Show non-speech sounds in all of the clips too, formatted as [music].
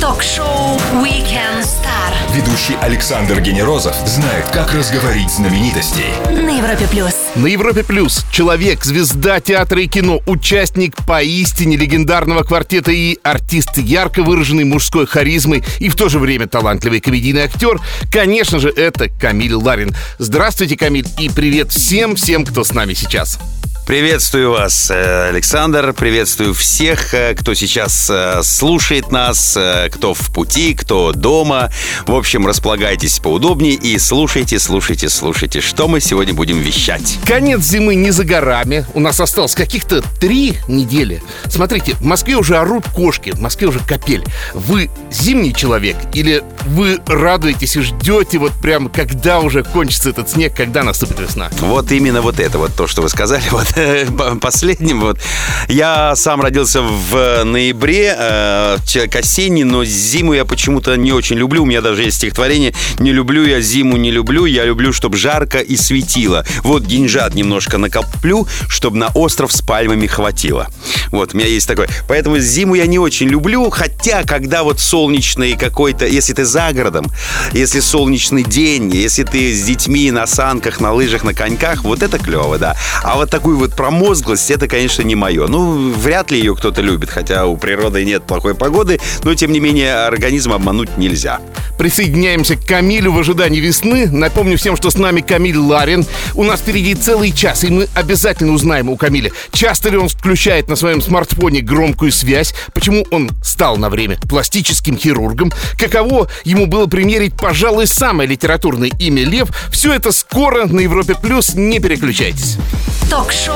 Ток-шоу Weekend Star Ведущий Александр Генерозов знает, как разговорить знаменитостей. на Европе плюс. На Европе Плюс человек, звезда театра и кино, участник поистине легендарного квартета и артист ярко выраженной мужской харизмой и в то же время талантливый комедийный актер, конечно же, это Камиль Ларин. Здравствуйте, Камиль, и привет всем-всем, кто с нами сейчас. Приветствую вас, э, Александр. Приветствую всех, э, кто сейчас э, слушает нас, кто в пути, кто дома. В общем, располагайтесь поудобнее и слушайте, слушайте, слушайте, что мы сегодня будем вещать. Конец зимы не за горами. У нас осталось каких-то три недели. Смотрите, в Москве уже орут кошки, в Москве уже капель. Вы зимний человек или вы радуетесь и ждете вот прям, когда уже кончится этот снег, когда наступит весна? Вот именно вот это вот то, что вы сказали, [laughs] вот [laughs] последним вот. Я сам родился в ноябре, э, человек осенний, но зиму я почему-то не очень люблю. У меня даже есть стихотворение «Не люблю я зиму, не люблю, я люблю, чтобы жарко и светило». Вот деньжат немножко накоплю, чтобы на остров с пальмами хватило. Вот, у меня есть такое. Поэтому зиму я не очень люблю, хотя когда вот солнечный какой-то, если ты за городом, если солнечный день, если ты с детьми на санках, на лыжах, на коньках, вот это клево, да. А вот такую вот промозглость, это, конечно, не мое. Ну, вряд ли ее кто-то любит, хотя у природы нет плохой погоды, но, тем не менее, организм обмануть нельзя. Присоединяемся к Камилю в ожидании весны. Напомню всем, что с нами Камиль Ларин. У нас впереди целый час, и мы обязательно узнаем у Камиля, часто ли он включает на своем смартфоне громкую связь, почему он стал на время пластическим хирургом, каково ему было примерить, пожалуй, самое литературное имя Лев. Все это скоро на Европе Плюс. Не переключайтесь. Ток-шоу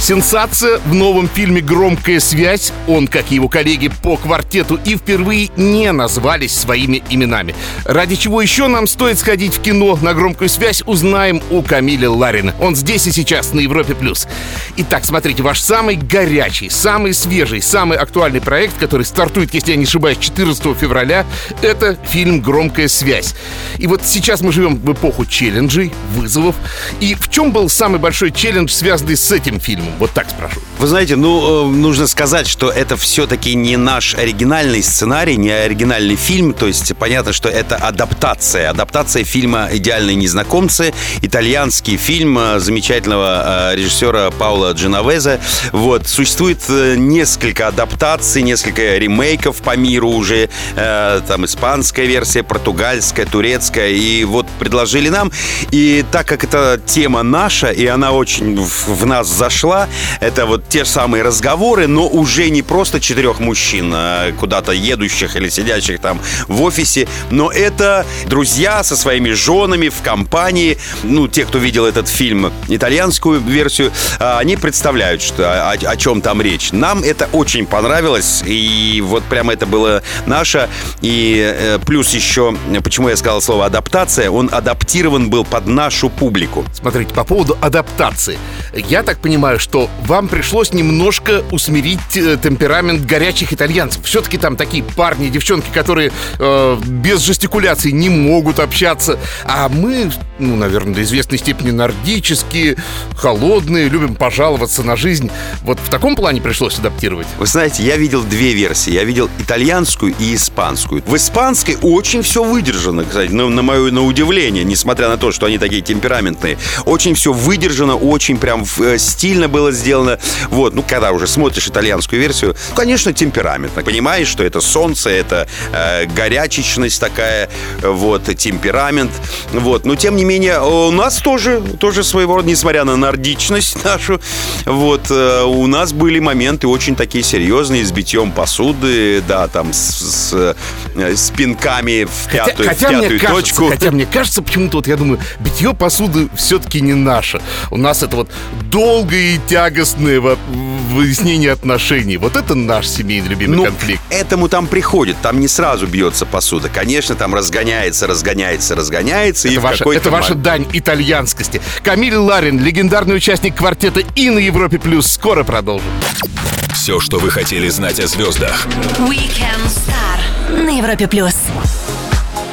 Сенсация в новом фильме «Громкая связь». Он, как и его коллеги по квартету, и впервые не назвались своими именами. Ради чего еще нам стоит сходить в кино на «Громкую связь», узнаем у Камиля Ларина. Он здесь и сейчас на Европе+. плюс. Итак, смотрите, ваш самый горячий, самый свежий, самый актуальный проект, который стартует, если я не ошибаюсь, 14 февраля, это фильм «Громкая связь». И вот сейчас мы живем в эпоху челленджей, вызовов. И в чем был самый большой челлендж, связанный с этим фильмом? Вот так спрошу. Вы знаете, ну, э, нужно сказать, что это все-таки не наш оригинальный сценарий, не оригинальный фильм. То есть понятно, что это адаптация. Адаптация фильма «Идеальные незнакомцы». Итальянский фильм э, замечательного э, режиссера Паула Дженовеза. Вот. Существует несколько адаптаций, несколько ремейков по миру уже. Там испанская версия, португальская, турецкая. И вот предложили нам. И так как это тема наша, и она очень в нас зашла, это вот те же самые разговоры, но уже не просто четырех мужчин, а куда-то едущих или сидящих там в офисе, но это друзья со своими женами в компании. Ну, те, кто видел этот фильм, итальянскую версию, а, они представляют, что, о, о чем там речь. Нам это очень понравилось, и вот прямо это было наше. И э, плюс еще, почему я сказал слово адаптация, он адаптирован был под нашу публику. Смотрите, по поводу адаптации. Я так понимаю, что вам пришлось немножко усмирить э, темперамент горячих итальянцев. Все-таки там такие парни, девчонки, которые э, без жестикуляции не могут общаться. А мы, ну, наверное, до известной степени нордические, холодные, любим пожаловаться на жизнь. Вот в таком плане пришлось адаптировать. Вы знаете, я видел две версии. Я видел итальянскую и испанскую. В испанской очень все выдержано, кстати, на, на мое на удивление, несмотря на то, что они такие темпераментные. Очень все выдержано, очень прям э, стильно было сделано. Вот, ну, когда уже смотришь итальянскую версию, ну, конечно, темпераментно. Понимаешь, что это солнце, это э, горячечность такая, э, вот, темперамент. Вот, но тем не менее, у нас тоже, тоже своего рода, несмотря на нордичность нашу, вот, э, у нас были моменты очень такие серьезные, с битьем посуды, да, там, с, с, э, с пинками в пятую, в мне пятую кажется, точку. хотя мне кажется, почему-то вот я думаю, битье посуды все-таки не наше. У нас это вот долгое и тягостное во- выяснение отношений. Вот это наш семейный любимый Ну, конфликт. этому там приходит, там не сразу бьется посуда. Конечно, там разгоняется, разгоняется, разгоняется. и Это в ваша, это ваша дань итальянскости. Камиль Ларин, легендарный участник квартета и на Европе Плюс. Скоро продолжим. Все, что вы хотели знать о звездах. Weekend Star на Европе плюс.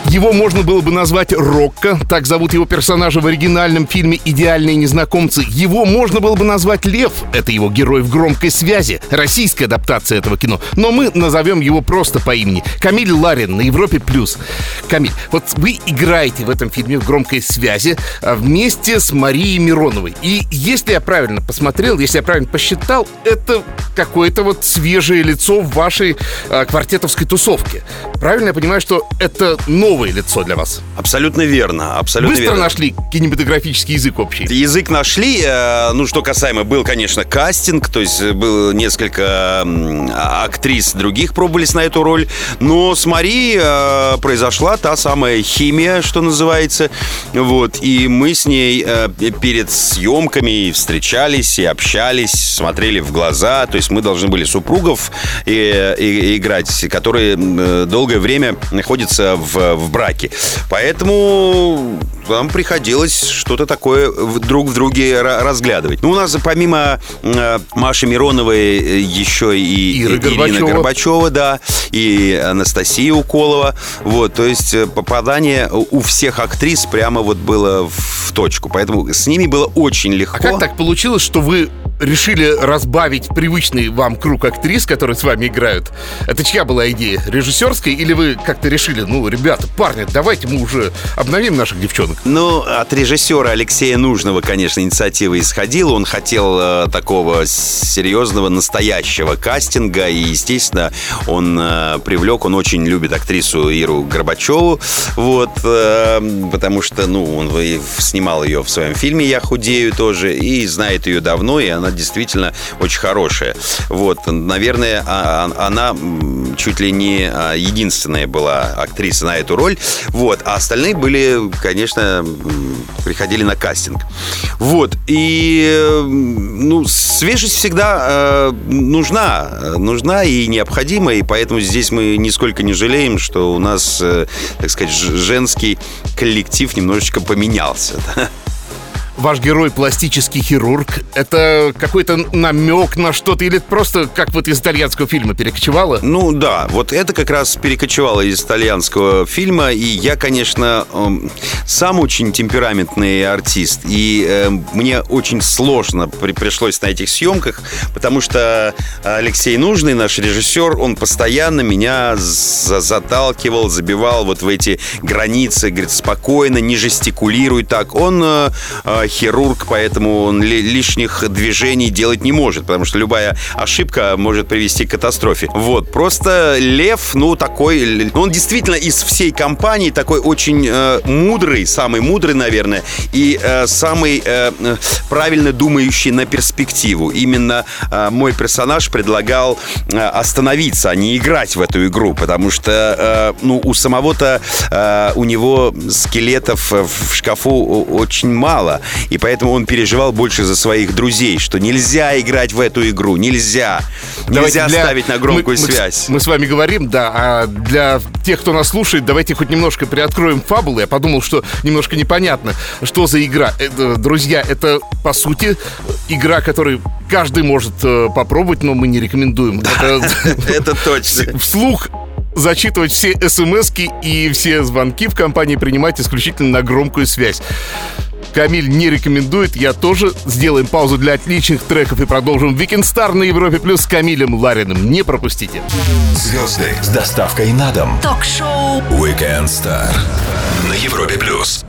Его можно было бы назвать Рокко, так зовут его персонажа в оригинальном фильме «Идеальные незнакомцы». Его можно было бы назвать Лев, это его герой в громкой связи, российская адаптация этого кино. Но мы назовем его просто по имени. Камиль Ларин на Европе+. плюс. Камиль, вот вы играете в этом фильме в громкой связи а, вместе с Марией Мироновой. И если я правильно посмотрел, если я правильно посчитал, это какое-то вот свежее лицо в вашей а, квартетовской тусовке. Правильно я понимаю, что это новое лицо для вас? Абсолютно верно, абсолютно Быстро верно. нашли кинематографический язык общий. Язык нашли. э, Ну, что касаемо, был, конечно, кастинг, то есть было несколько актрис других пробовались на эту роль. Но с Марией э, произошла та самая химия, что называется. Вот. И мы с ней э, перед съемками встречались, и общались, смотрели в глаза. То есть мы должны были супругов и, и- играть, которые э, долгое время находятся в, в браке. Поэтому нам приходилось что-то такое в- друг в друге ра- разглядывать. Ну, у нас помимо э, Маши Мироновой э, еще и Ирина Горбачева. Горбачева, да, и Анастасия Уколова. Вот, то есть э, попадание у всех актрис прямо вот было в точку. Поэтому с ними было очень легко. А как так получилось, что вы решили разбавить привычный вам круг актрис, которые с вами играют? Это чья была идея? Режиссерская? Или вы как-то решили, ну, ребята, парни, давайте мы уже обновим наших девчонок? Ну, от режиссера Алексея Нужного, конечно, инициатива исходила. Он хотел э, такого серьезного, настоящего кастинга. И, естественно, он э, привлек, он очень любит актрису Иру Горбачеву. Вот, э, потому что, ну, он снимал ее в своем фильме «Я худею» тоже. И знает ее давно, и она действительно очень хорошая. Вот, наверное, а- а- она чуть ли не а, единственная была актриса на эту роль. Вот, а остальные были, конечно, приходили на кастинг. Вот, и, ну, свежесть всегда э, нужна, нужна и необходима, и поэтому здесь мы нисколько не жалеем, что у нас, э, так сказать, женский коллектив немножечко поменялся. [laughs] да. Ваш герой пластический хирург. Это какой-то намек на что-то или просто как вот из итальянского фильма перекочевало? Ну да, вот это как раз перекочевало из итальянского фильма, и я, конечно, эм, сам очень темпераментный артист, и эм, мне очень сложно при- пришлось на этих съемках, потому что Алексей Нужный, наш режиссер, он постоянно меня за- заталкивал, забивал вот в эти границы, говорит, спокойно, не жестикулируй так. Он э, э, хирург, поэтому он ли- лишних движений делать не может, потому что любая ошибка может привести к катастрофе. Вот, просто Лев, ну, такой... Он действительно из всей компании такой очень э, мудрый, самый мудрый, наверное, и э, самый э, правильно думающий на перспективу. Именно э, мой персонаж предлагал э, остановиться, а не играть в эту игру, потому что, э, ну, у самого-то э, у него скелетов в шкафу очень мало, и поэтому он переживал больше за своих друзей, что нельзя играть в эту игру, нельзя, Давайте нельзя для- ставить на громкую мы- мы связь. Мы, с вами говорим, да, а для тех, кто нас слушает, давайте хоть немножко приоткроем фабулу. Я подумал, что немножко непонятно, что за игра. Это, друзья, это, по сути, игра, которую каждый может э, попробовать, но мы не рекомендуем. Это [laughs] Это точно. [laughs] вслух зачитывать все смс и все звонки в компании принимать исключительно на громкую связь. Камиль не рекомендует, я тоже. Сделаем паузу для отличных треков и продолжим Weekend Star на Европе Плюс с Камилем Лариным. Не пропустите. Звезды с доставкой на дом. Ток-шоу Weekend Star на Европе плюс.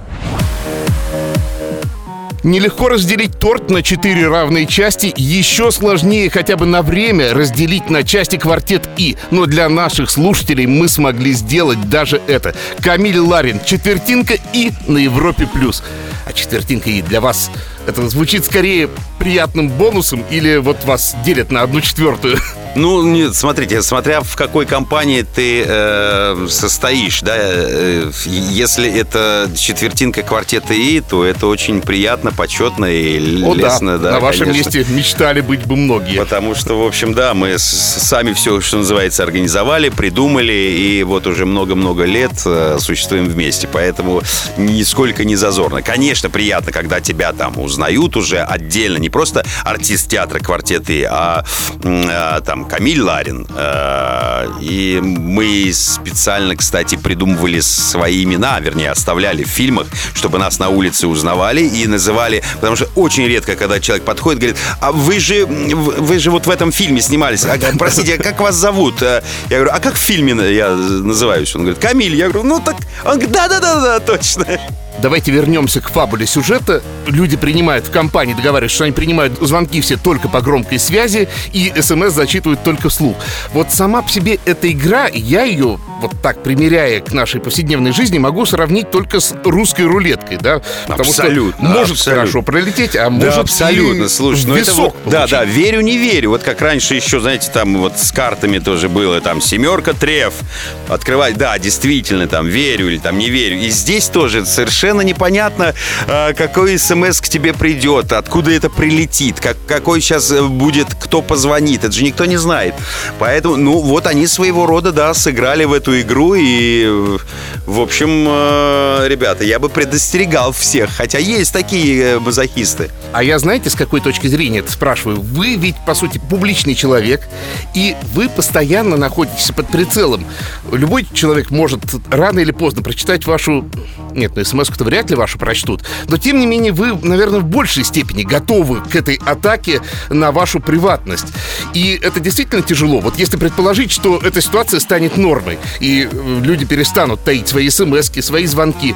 Нелегко разделить торт на четыре равные части, еще сложнее хотя бы на время разделить на части квартет И. Но для наших слушателей мы смогли сделать даже это. Камиль Ларин, четвертинка И на Европе+. плюс. А четвертинка И для вас это звучит скорее приятным бонусом или вот вас делят на одну четвертую? Ну, нет, смотрите, смотря в какой компании ты э, состоишь, да, э, если это четвертинка квартета И, то это очень приятно, почетно и О да, лестно, да, на вашем конечно. месте мечтали быть бы многие. Потому что, в общем, да, мы сами все, что называется, организовали, придумали, и вот уже много-много лет э, существуем вместе. Поэтому нисколько не зазорно. Конечно, приятно, когда тебя там узнают уже отдельно, не просто артист театра «Квартеты», а, а там Камиль Ларин. А, и мы специально, кстати, придумывали свои имена, вернее, оставляли в фильмах, чтобы нас на улице узнавали и называли, потому что очень редко, когда человек подходит, говорит, а вы же, вы же вот в этом фильме снимались, а, простите, а как вас зовут? Я говорю, а как в фильме я называюсь? Он говорит, Камиль. Я говорю, ну так, он говорит, да-да-да, точно. Давайте вернемся к фабуле сюжета. Люди принимают в компании, договариваются, что они принимают звонки все только по громкой связи и смс зачитывают только вслух. Вот сама по себе эта игра, я ее вот так примеряя к нашей повседневной жизни, могу сравнить только с русской рулеткой, да? Потому абсолютно. Что может абсолютно. хорошо пролететь, а может да, абсолютно. И Слушай, ну это вот, да, да, верю, не верю. Вот как раньше еще, знаете, там вот с картами тоже было, там семерка, треф, открывать, да, действительно, там верю или там не верю. И здесь тоже совершенно непонятно, а, какой смс к тебе придет, откуда это прилетит, как, какой сейчас э, будет, кто позвонит. Это же никто не знает. Поэтому, ну, вот они своего рода, да, сыграли в эту игру. И, в общем, э, ребята, я бы предостерегал всех. Хотя есть такие э, мазохисты. А я знаете, с какой точки зрения это спрашиваю? Вы ведь, по сути, публичный человек, и вы постоянно находитесь под прицелом. Любой человек может рано или поздно прочитать вашу... Нет, ну смс-ку-то вряд ли вашу прочтут. Но, тем не менее, вы, наверное, в большей степени готовы к этой атаке на вашу приватность. И это действительно тяжело. Вот если предположить, что эта ситуация станет нормой, и э, люди перестанут таить свои смс свои звонки.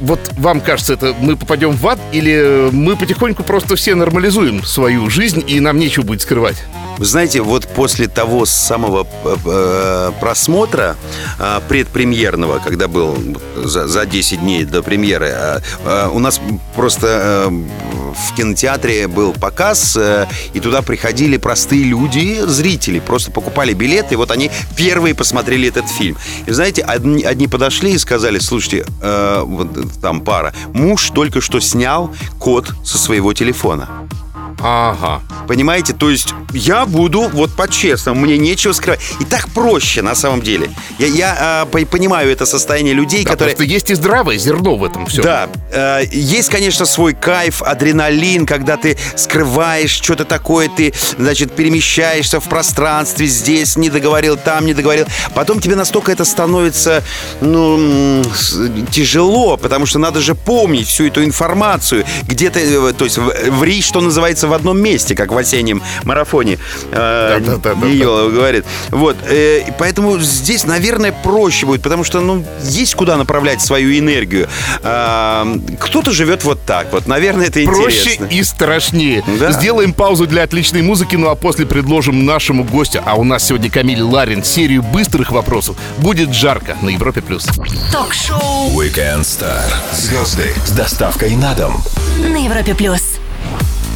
Вот вам кажется, это мы попадем в ад или мы потихоньку просто все нормализуем свою жизнь и нам нечего будет скрывать? Вы знаете, вот после того самого э, э просмотра э, предпремьерного, когда был за, за 10 дней до премьеры, э, э, у нас просто э, в кинотеатре был показ, э, и туда приходили простые люди, зрители, просто покупали билеты, и вот они первые посмотрели этот фильм. И знаете, одни, одни подошли и сказали, слушайте, э, вот там пара, муж только что снял код со своего телефона. Ага. Понимаете? То есть я буду вот по-честному, мне нечего скрывать. И так проще на самом деле. Я, я э, понимаю это состояние людей, да, которые... Просто есть и здравое зерно в этом все. Да. Э, есть, конечно, свой кайф, адреналин, когда ты скрываешь что-то такое, ты, значит, перемещаешься в пространстве, здесь не договорил, там не договорил. Потом тебе настолько это становится, ну, тяжело, потому что надо же помнить всю эту информацию. Где-то, э, то есть, ври, что называется, в одном месте, как в осеннем марафоне э, ее говорит. Вот, э, поэтому здесь, наверное, проще будет, потому что, ну, есть куда направлять свою энергию. Э, кто-то живет вот так вот, наверное, это проще интересно. и страшнее. Да. Сделаем паузу для отличной музыки, ну а после предложим нашему гостю, а у нас сегодня Камиль Ларин, серию быстрых вопросов. Будет жарко на Европе+. плюс. Ток-шоу Weekend Star. Звезды с доставкой на дом. На Европе+. плюс.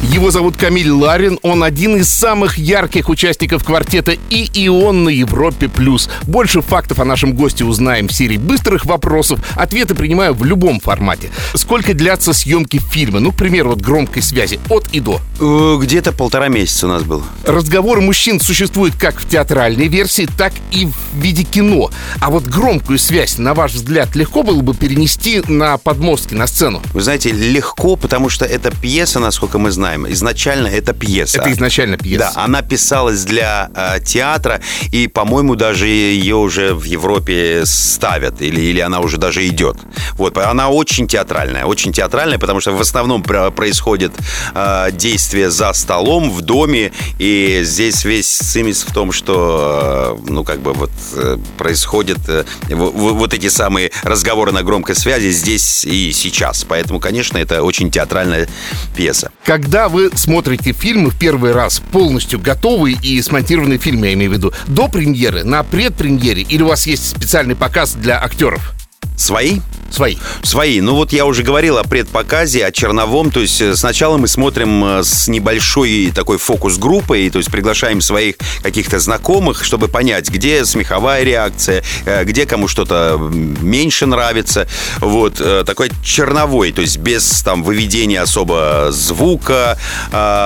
Его зовут Камиль Ларин, он один из самых ярких участников квартета и и он на Европе+. плюс. Больше фактов о нашем госте узнаем в серии быстрых вопросов. Ответы принимаю в любом формате. Сколько длятся съемки фильма? Ну, к примеру, вот громкой связи. От и до. Э, где-то полтора месяца у нас было. Разговоры мужчин существуют как в театральной версии, так и в виде кино. А вот громкую связь, на ваш взгляд, легко было бы перенести на подмостки, на сцену? Вы знаете, легко, потому что это пьеса, насколько мы знаем, знаем, изначально это пьеса. Это изначально пьеса. Да, она писалась для э, театра, и, по-моему, даже ее уже в Европе ставят, или, или она уже даже идет. Вот, она очень театральная, очень театральная, потому что в основном происходит э, действие за столом, в доме, и здесь весь цимис в том, что, э, ну, как бы вот э, происходят э, вот эти самые разговоры на громкой связи здесь и сейчас. Поэтому, конечно, это очень театральная пьеса. Когда когда вы смотрите фильмы в первый раз, полностью готовый и смонтированный фильм, я имею в виду, до премьеры, на предпремьере, или у вас есть специальный показ для актеров? Свои? Свои. Свои. Ну вот я уже говорил о предпоказе, о черновом. То есть э, сначала мы смотрим э, с небольшой такой фокус-группой, то есть приглашаем своих каких-то знакомых, чтобы понять, где смеховая реакция, э, где кому что-то меньше нравится. Вот такой черновой, то есть без там выведения особо звука,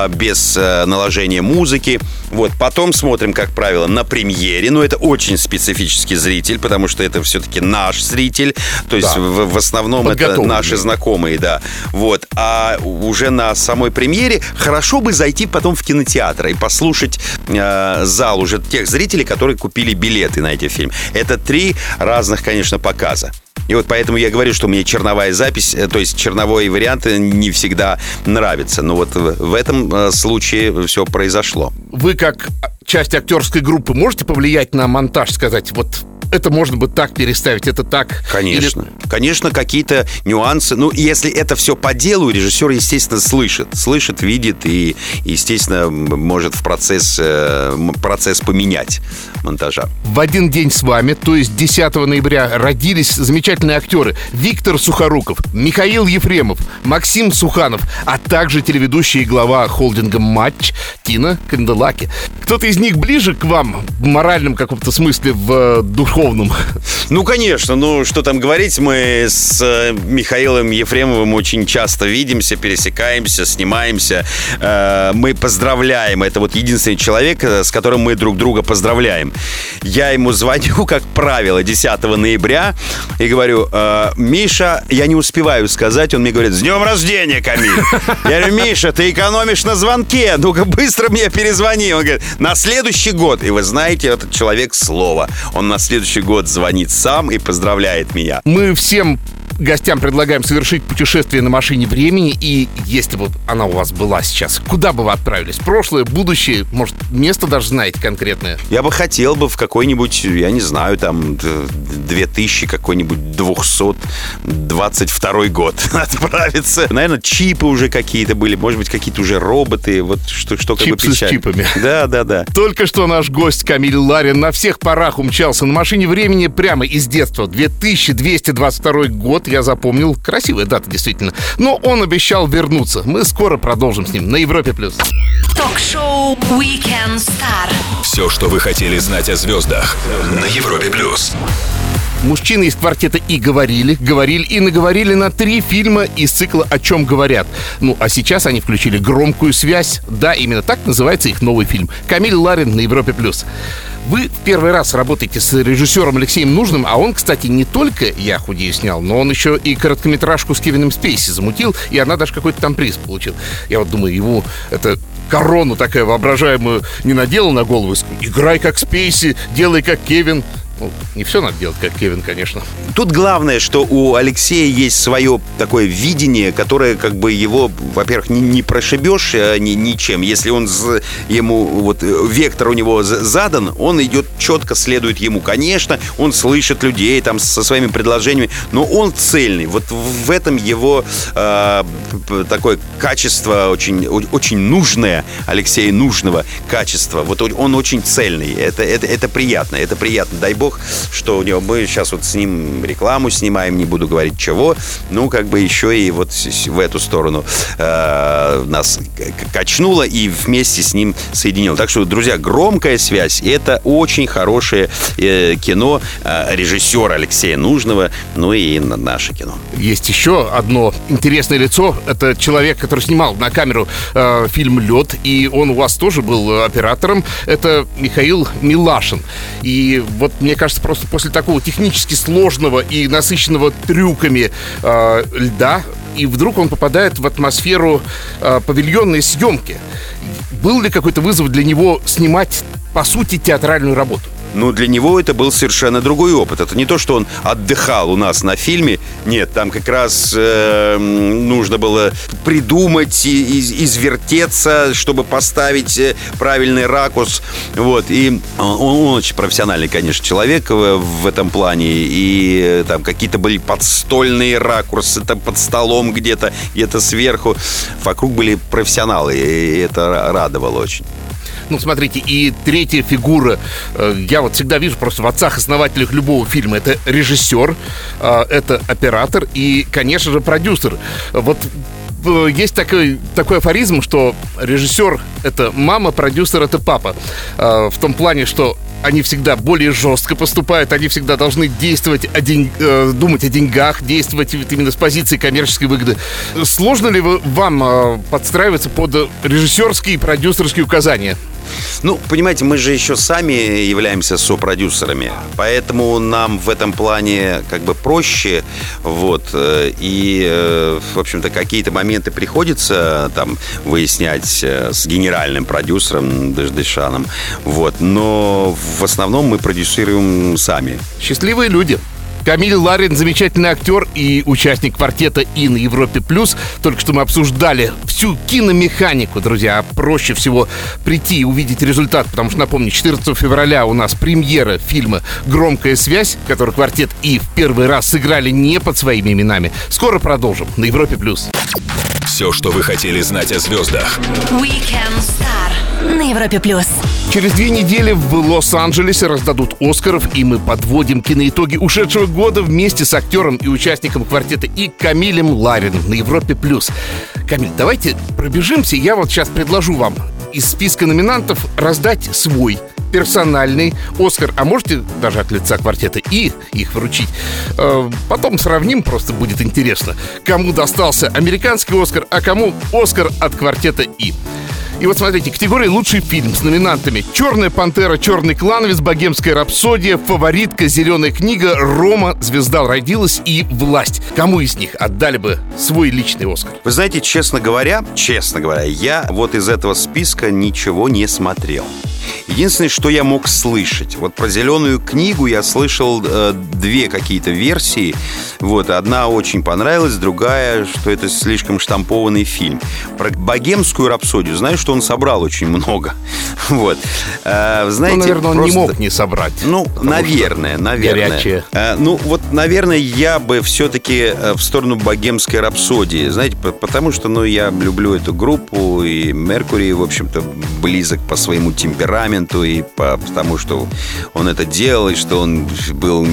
без наложения музыки. Вот потом смотрим, как правило, на премьере. Но это очень специфический зритель, потому что это все-таки наш зритель. То есть Да. в, в основном это наши знакомые, да. Вот. А уже на самой премьере хорошо бы зайти потом в кинотеатр и послушать э, зал уже тех зрителей, которые купили билеты на эти фильмы. Это три разных, конечно, показа. И вот поэтому я говорю, что мне черновая запись, э, то есть черновой вариант не всегда нравится. Но вот в в этом э, случае все произошло. Вы как часть актерской группы можете повлиять на монтаж, сказать, вот это можно бы так переставить, это так? Конечно. Или- Конечно, какие-то нюансы. Ну, если это все по делу, режиссер, естественно, слышит. Слышит, видит и, естественно, может в процесс, э, процесс поменять монтажа. В один день с вами, то есть 10 ноября, родились замечательные актеры Виктор Сухоруков, Михаил Ефремов, Максим Суханов, а также телеведущий и глава холдинга «Матч» Тина Канделаки. Кто-то из них ближе к вам в моральном каком-то смысле, в э, духовном? Ну, конечно, ну, что там говорить, мы с э, Михаилом Ефремовым очень часто видимся, пересекаемся, снимаемся. Э, мы поздравляем. Это вот единственный человек, э, с которым мы друг друга поздравляем. Я ему звоню, [laughs] как правило, 10 ноября и говорю, «Э, Миша, я не успеваю сказать. Он мне говорит, с днем рождения, Камиль. Я говорю, Миша, ты экономишь на звонке. Ну-ка, быстро мне перезвони. Он говорит, на следующий год. И вы знаете, этот человек слово. Он на следующий год звонит сам и поздравляет меня. Мы всем гостям предлагаем совершить путешествие на машине времени, и если вот она у вас была сейчас, куда бы вы отправились? Прошлое, будущее, может, место даже знаете конкретное? Я бы хотел бы в какой-нибудь, я не знаю, там, д- 2000 какой-нибудь 222 год [laughs] отправиться. Наверное, чипы уже какие-то были, может быть, какие-то уже роботы, вот что, что как бы Чипсы с печально. чипами. [laughs] Да, да, да. Только что наш гость Камиль Ларин на всех парах умчался на машине времени прямо из детства. 2222 год, я запомнил. Красивая дата, действительно. Но он обещал вернуться. Мы скоро продолжим с ним на Европе+. плюс. Ток-шоу Weekend Star. Все, что вы хотели знать о звездах на Европе плюс. Мужчины из квартета и говорили, говорили и наговорили на три фильма из цикла «О чем говорят». Ну, а сейчас они включили «Громкую связь». Да, именно так называется их новый фильм. Камиль Ларин на Европе+. плюс. Вы первый раз работаете с режиссером Алексеем Нужным, а он, кстати, не только «Я худею» снял, но он еще и короткометражку с Кевином Спейси замутил, и она даже какой-то там приз получил. Я вот думаю, ему это корону такая воображаемую не надела на голову, играй как Спейси, делай как Кевин. Ну, не все надо делать, как Кевин, конечно. Тут главное, что у Алексея есть свое такое видение, которое как бы его, во-первых, не, не прошибешь э, ни- ничем. Если он ему вот э, вектор у него задан, он идет четко следует ему. Конечно, он слышит людей там со своими предложениями, но он цельный. Вот в этом его э, такое качество очень очень нужное Алексея нужного качества. Вот он очень цельный. Это это это приятно. Это приятно. Дай бог, что у него мы сейчас вот с ним рекламу снимаем, не буду говорить чего. Ну, как бы еще и вот в эту сторону э, нас качнуло и вместе с ним соединило. Так что, друзья, громкая связь. Это очень хорошее э, кино э, режиссера Алексея Нужного, ну и на- наше кино. Есть еще одно интересное лицо. Это человек, который снимал на камеру э, фильм «Лед», и он у вас тоже был оператором. Это Михаил Милашин. И вот мне кажется, просто после такого технически сложного и насыщенного трюками э, льда, и вдруг он попадает в атмосферу э, павильонной съемки. Был ли какой-то вызов для него снимать, по сути, театральную работу? Ну, для него это был совершенно другой опыт. Это не то, что он отдыхал у нас на фильме. Нет, там как раз э, нужно было придумать, и, из- извертеться, чтобы поставить э, правильный ракурс. Вот. И он, он очень профессиональный, конечно, человек в, в этом плане. И э, там какие-то были подстольные ракурсы, там под столом где-то, где-то сверху. Вокруг были профессионалы, и это радовало очень. Ну, смотрите, и третья фигура, э, я вот всегда вижу просто в отцах-основателях любого фильма, это режиссер, э, это оператор и, конечно же, продюсер. Вот э, есть такой, такой афоризм, что режиссер — это мама, продюсер — это папа. В том плане, что они всегда более жестко поступают, они всегда должны действовать о день, э, думать о деньгах, действовать именно с позиции коммерческой выгоды. Сложно ли вы- вам э, подстраиваться под режиссерские и продюсерские указания? Ну, понимаете, мы же еще сами являемся сопродюсерами, поэтому нам в этом плане как бы проще, вот, э, и, э, в общем-то, какие-то моменты приходится там выяснять э, с генеральным продюсером Даждышаном, вот, но в основном мы продюсируем сами. Счастливые люди. Камиль Ларин замечательный актер и участник квартета «И» на Европе+. плюс. Только что мы обсуждали всю киномеханику, друзья. Проще всего прийти и увидеть результат, потому что, напомню, 14 февраля у нас премьера фильма «Громкая связь», который квартет «И» в первый раз сыграли не под своими именами. Скоро продолжим на Европе+. плюс. Все, что вы хотели знать о звездах. Weekend Star на Европе плюс. Через две недели в Лос-Анджелесе раздадут Оскаров, и мы подводим киноитоги ушедшего года вместе с актером и участником квартета и Камилем Лариным на Европе+. плюс. Камиль, давайте пробежимся. Я вот сейчас предложу вам из списка номинантов раздать свой персональный Оскар, а можете даже от лица квартета И их вручить. Э, Потом сравним, просто будет интересно, кому достался американский Оскар, а кому Оскар от квартета И. И вот смотрите, категория «Лучший фильм» с номинантами «Черная пантера», «Черный клановец», «Богемская рапсодия», «Фаворитка», «Зеленая книга», «Рома», «Звезда родилась» и «Власть». Кому из них отдали бы свой личный Оскар? Вы знаете, честно говоря, честно говоря, я вот из этого списка ничего не смотрел. Единственное, что я мог слышать, вот про зеленую книгу я слышал э, две какие-то версии. Вот одна очень понравилась, другая, что это слишком штампованный фильм. Про богемскую рапсодию, знаю, что он собрал очень много. [laughs] Вот. Э, знаете, ну, наверное, он просто- не мог не собрать. ну, наверное, наверное. Горячее. Э, ну, вот, наверное, я бы все-таки в сторону богемской рапсодии. Знаете, по- потому что, ну, я люблю эту группу, и Меркурий, в общем-то, близок по своему темпераменту, и по тому, что он это делал, и что он был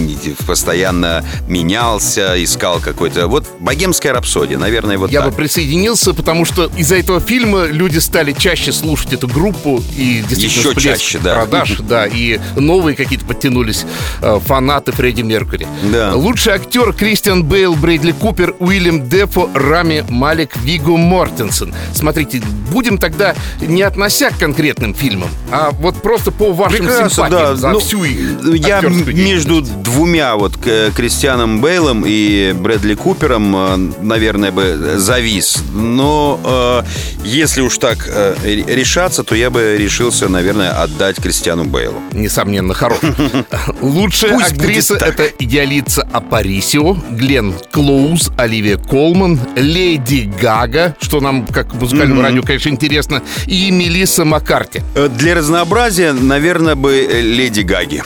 постоянно менялся, искал какой-то... Вот богемская рапсодия, наверное, вот Я так. бы присоединился, потому что из-за этого фильма люди стали чаще слушать эту группу и действительно Еще чаще, да. продаж, [laughs] да, и новые какие-то подтянулись э, фанаты Фредди Меркури. Да. Лучший актер Кристиан Бейл, Брэдли Купер, Уильям Дефо, Рами Малик, Виго Мортенсен. Смотрите, будем тогда не относя к конкретным фильмам, а вот просто по вашим симпатиям за Ну, всю их Я между двумя вот к- Кристианом Бейлом и Брэдли Купером, э, наверное, бы завис. Но э, если уж так э, ре- решаться, то я бы решился, наверное, отдать Кристиану Бейлу. несомненно, хорош. [laughs] Лучшая актриса это идеалица Апарисио, Глен Клоуз, Оливия Колман, Леди Гага, что нам, как музыкальному радио, конечно, интересно, и Мелисса Маккарти. Э, Для разнообразия, наверное, бы э, Леди Гаги.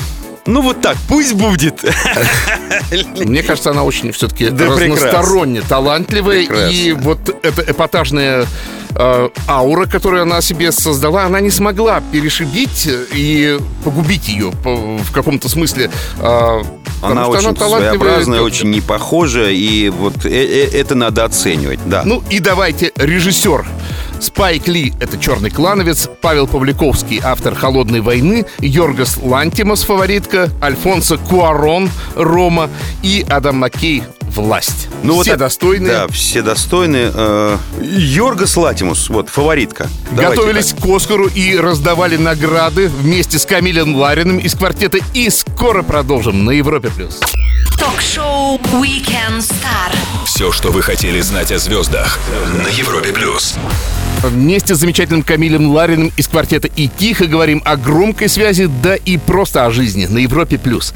Ну вот так, пусть будет. [laughs] Мне кажется, она очень все-таки Да разносторонне талантливая. Прекрасно. И вот эта эпатажная э, аура, которую она себе создала, она не смогла перешибить и погубить ее по- в каком-то смысле. э, Она очень талантливая своеобразная, очень не похожа, и вот э- э- это надо оценивать, да. Ну и давайте режиссер. Спайк Ли — это «Черный клановец», Павел Павликовский — автор «Холодной войны», Йоргас Лантимос — фаворитка, Альфонсо Куарон — «Рома» и Адам Маккей — «Власть». Ну, Все вот это- достойные. Да, все достойны. Э, Йоргас Латимус, вот, фаворитка. Давайте Готовились так. к Оскару и раздавали награды вместе с Камилем Лариным из квартета. И скоро продолжим на Европе+. плюс. Ток-шоу Weekend Star. Все, что вы хотели знать о звездах на Европе плюс. Вместе с замечательным Камилем Лариным из квартета «И тихо» говорим о громкой связи, да и просто о жизни на Европе+. плюс.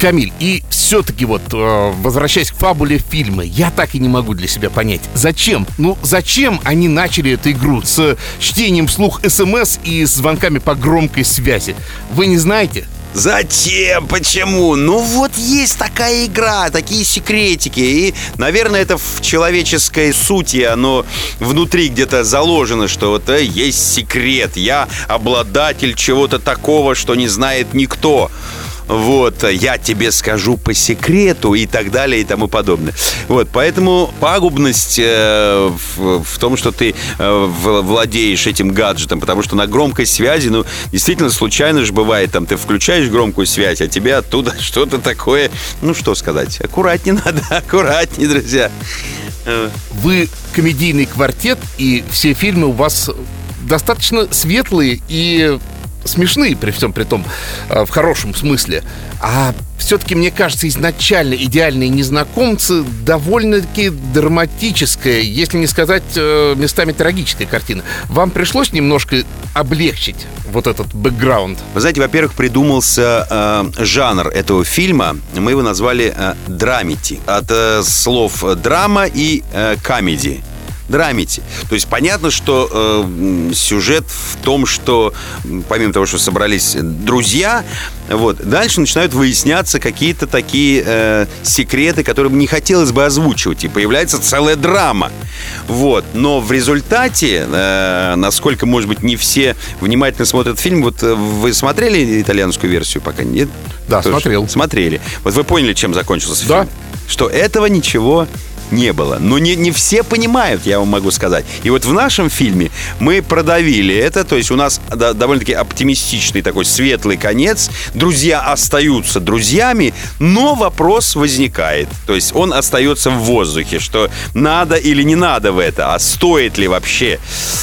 Камиль, и все-таки вот, э, возвращаясь к фабуле фильма, я так и не могу для себя понять, зачем? Ну, зачем они начали эту игру с чтением вслух СМС и звонками по громкой связи? Вы не знаете? Зачем? Почему? Ну вот есть такая игра, такие секретики. И, наверное, это в человеческой сути, оно внутри где-то заложено, что вот э, есть секрет. Я обладатель чего-то такого, что не знает никто. Вот, я тебе скажу по секрету и так далее и тому подобное. Вот, поэтому пагубность э, в, в том, что ты э, владеешь этим гаджетом, потому что на громкой связи, ну, действительно случайно же бывает, там, ты включаешь громкую связь, а тебе оттуда [laughs] что-то такое, ну, что сказать, аккуратнее [laughs] надо, аккуратнее, друзья. Вы комедийный квартет, и все фильмы у вас достаточно светлые и смешные при всем при том, э, в хорошем смысле. А все-таки, мне кажется, изначально идеальные незнакомцы довольно-таки драматическая, если не сказать э, местами трагическая картина. Вам пришлось немножко облегчить вот этот бэкграунд? Вы знаете, во-первых, придумался э, жанр этого фильма. Мы его назвали э, драмити. От э, слов драма и э, комедии драмите. То есть понятно, что э, сюжет в том, что помимо того, что собрались друзья, вот, дальше начинают выясняться какие-то такие э, секреты, которые не хотелось бы озвучивать, и появляется целая драма. Вот, но в результате, э, насколько, может быть, не все внимательно смотрят фильм, вот э, вы смотрели итальянскую версию пока нет? Да, Тоже смотрел. Смотрели. Вот вы поняли, чем закончился да. фильм? Что этого ничего не было. Но не, не все понимают, я вам могу сказать. И вот в нашем фильме мы продавили это, то есть у нас довольно-таки оптимистичный такой светлый конец. Друзья остаются друзьями, но вопрос возникает. То есть он остается в воздухе, что надо или не надо в это, а стоит ли вообще.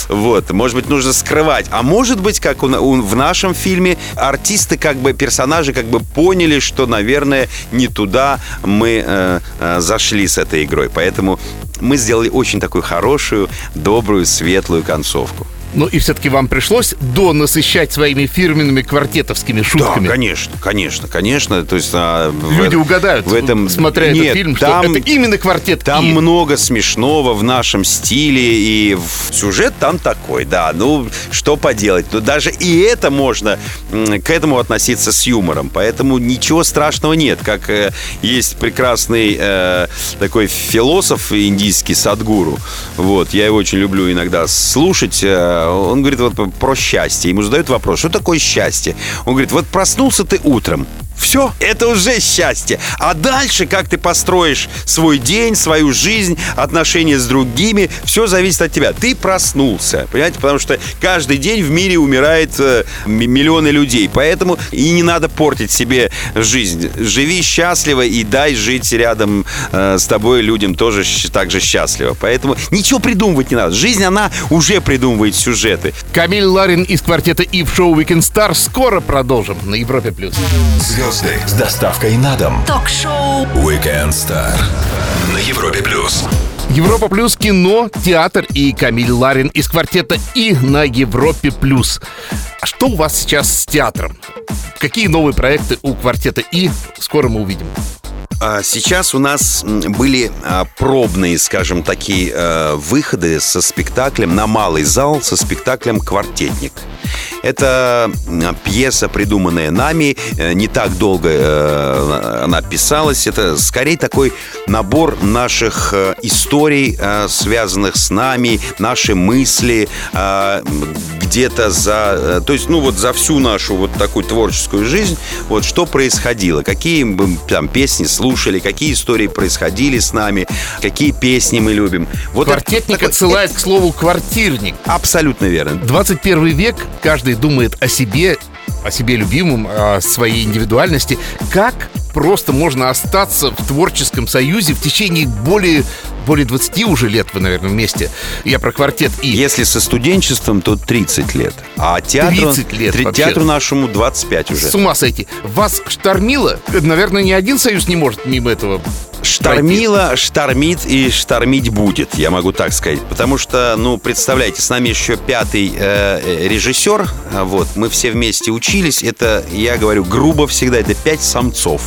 Вот, может быть, нужно скрывать. А может быть, как в нашем фильме, артисты, как бы, персонажи как бы поняли, что, наверное, не туда мы э, э, зашли с этой игрой. Поэтому мы сделали очень такую хорошую, добрую, светлую концовку. Ну и все-таки вам пришлось до насыщать своими фирменными квартетовскими шутками. Да, конечно, конечно, конечно. То есть а, люди в, угадают, в этом, смотря Нет, этот фильм, там, что это именно квартет. Там и. много смешного в нашем стиле и в сюжет там такой, да. Ну что поделать? Ну даже и это можно к этому относиться с юмором, поэтому ничего страшного нет. Как э, есть прекрасный э, такой философ индийский Садгуру, вот я его очень люблю иногда слушать. Э, он говорит вот про счастье. Ему задают вопрос, что такое счастье? Он говорит, вот проснулся ты утром, все, это уже счастье. А дальше, как ты построишь свой день, свою жизнь, отношения с другими, все зависит от тебя. Ты проснулся, понимаете? Потому что каждый день в мире умирает э, миллионы людей. Поэтому и не надо портить себе жизнь. Живи счастливо и дай жить рядом э, с тобой людям тоже так же счастливо. Поэтому ничего придумывать не надо. Жизнь, она уже придумывает сюжеты. Камиль Ларин из квартета и в шоу Weekend Star скоро продолжим на Европе+. плюс звезды с доставкой на дом. Ток-шоу Weekend Star на Европе плюс. Европа плюс кино, театр и Камиль Ларин из квартета И на Европе плюс. А что у вас сейчас с театром? Какие новые проекты у квартета И скоро мы увидим? А сейчас у нас были а, пробные, скажем, такие э, выходы со спектаклем на малый зал, со спектаклем «Квартетник». Это пьеса, придуманная нами, э, не так долго э, она писалась. Это скорее такой набор наших историй, связанных с нами, наши мысли, где-то за, то есть, ну вот за всю нашу вот такую творческую жизнь, вот что происходило, какие там песни слушали, какие истории происходили с нами, какие песни мы любим. Вот Квартетник это, отсылает к слову квартирник. Абсолютно верно. 21 век, каждый думает о себе, о себе любимом, о своей индивидуальности. Как просто можно остаться в творческом союзе в течение более более 20 уже лет вы, наверное, вместе. Я про квартет И. Если со студенчеством, то 30 лет. А театру, 30 лет три, театру нашему 25 уже. С ума сойти. Вас штормило? Наверное, ни один союз не может мимо этого Штормило, штормит и штормить будет, я могу так сказать. Потому что, ну, представляете, с нами еще пятый э, режиссер. Вот, мы все вместе учились. Это, я говорю, грубо всегда, это пять самцов,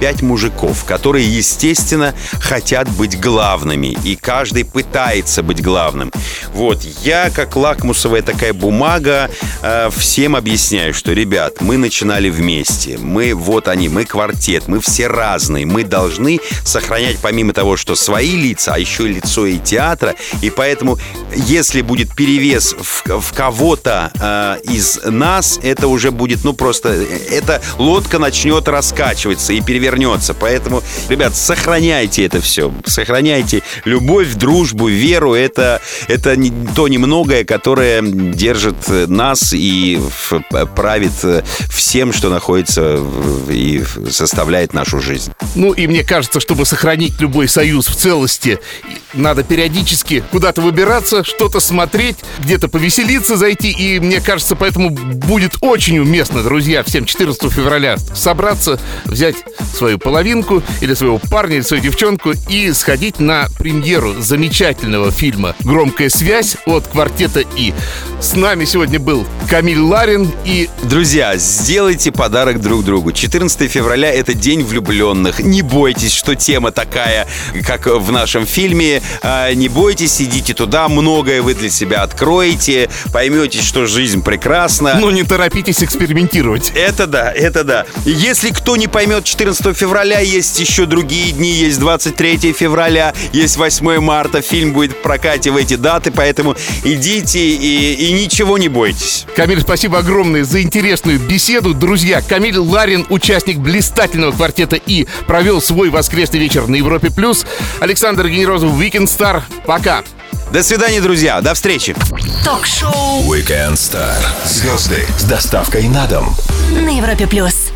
пять мужиков, которые, естественно, хотят быть главными. И каждый пытается быть главным. Вот, я, как лакмусовая такая бумага, э, всем объясняю, что, ребят, мы начинали вместе. Мы, вот они, мы квартет, мы все разные. Мы должны сохранять помимо того, что свои лица, а еще лицо и театра. И поэтому, если будет перевес в, в кого-то э, из нас, это уже будет, ну, просто... Эта лодка начнет раскачиваться, и перевес вернется. Поэтому, ребят, сохраняйте это все. Сохраняйте любовь, дружбу, веру. Это, это то немногое, которое держит нас и правит всем, что находится и составляет нашу жизнь. Ну и мне кажется, чтобы сохранить любой союз в целости, надо периодически куда-то выбираться, что-то смотреть, где-то повеселиться, зайти. И мне кажется, поэтому будет очень уместно, друзья, всем 14 февраля собраться, взять свою половинку или своего парня, или свою девчонку и сходить на премьеру замечательного фильма «Громкая связь» от квартета «И». С нами сегодня был Камиль Ларин и... Друзья, сделайте подарок друг другу. 14 февраля — это День влюбленных. Не бойтесь, что тема такая, как в нашем фильме. А, не бойтесь, идите туда, многое вы для себя откроете, поймете, что жизнь прекрасна. Но не торопитесь экспериментировать. Это да, это да. Если кто не поймет 14 февраля, есть еще другие дни, есть 23 февраля, есть 8 марта, фильм будет в прокате в эти даты, поэтому идите и, и ничего не бойтесь. Камиль, спасибо огромное за интересную беседу. Друзья, Камиль Ларин, участник блистательного квартета И, провел свой воскресный вечер на Европе+. плюс. Александр Генерозов, Weekend Star. Пока. До свидания, друзья. До встречи. Ток-шоу Weekend Star. Звезды с доставкой на дом. на Европе+. плюс.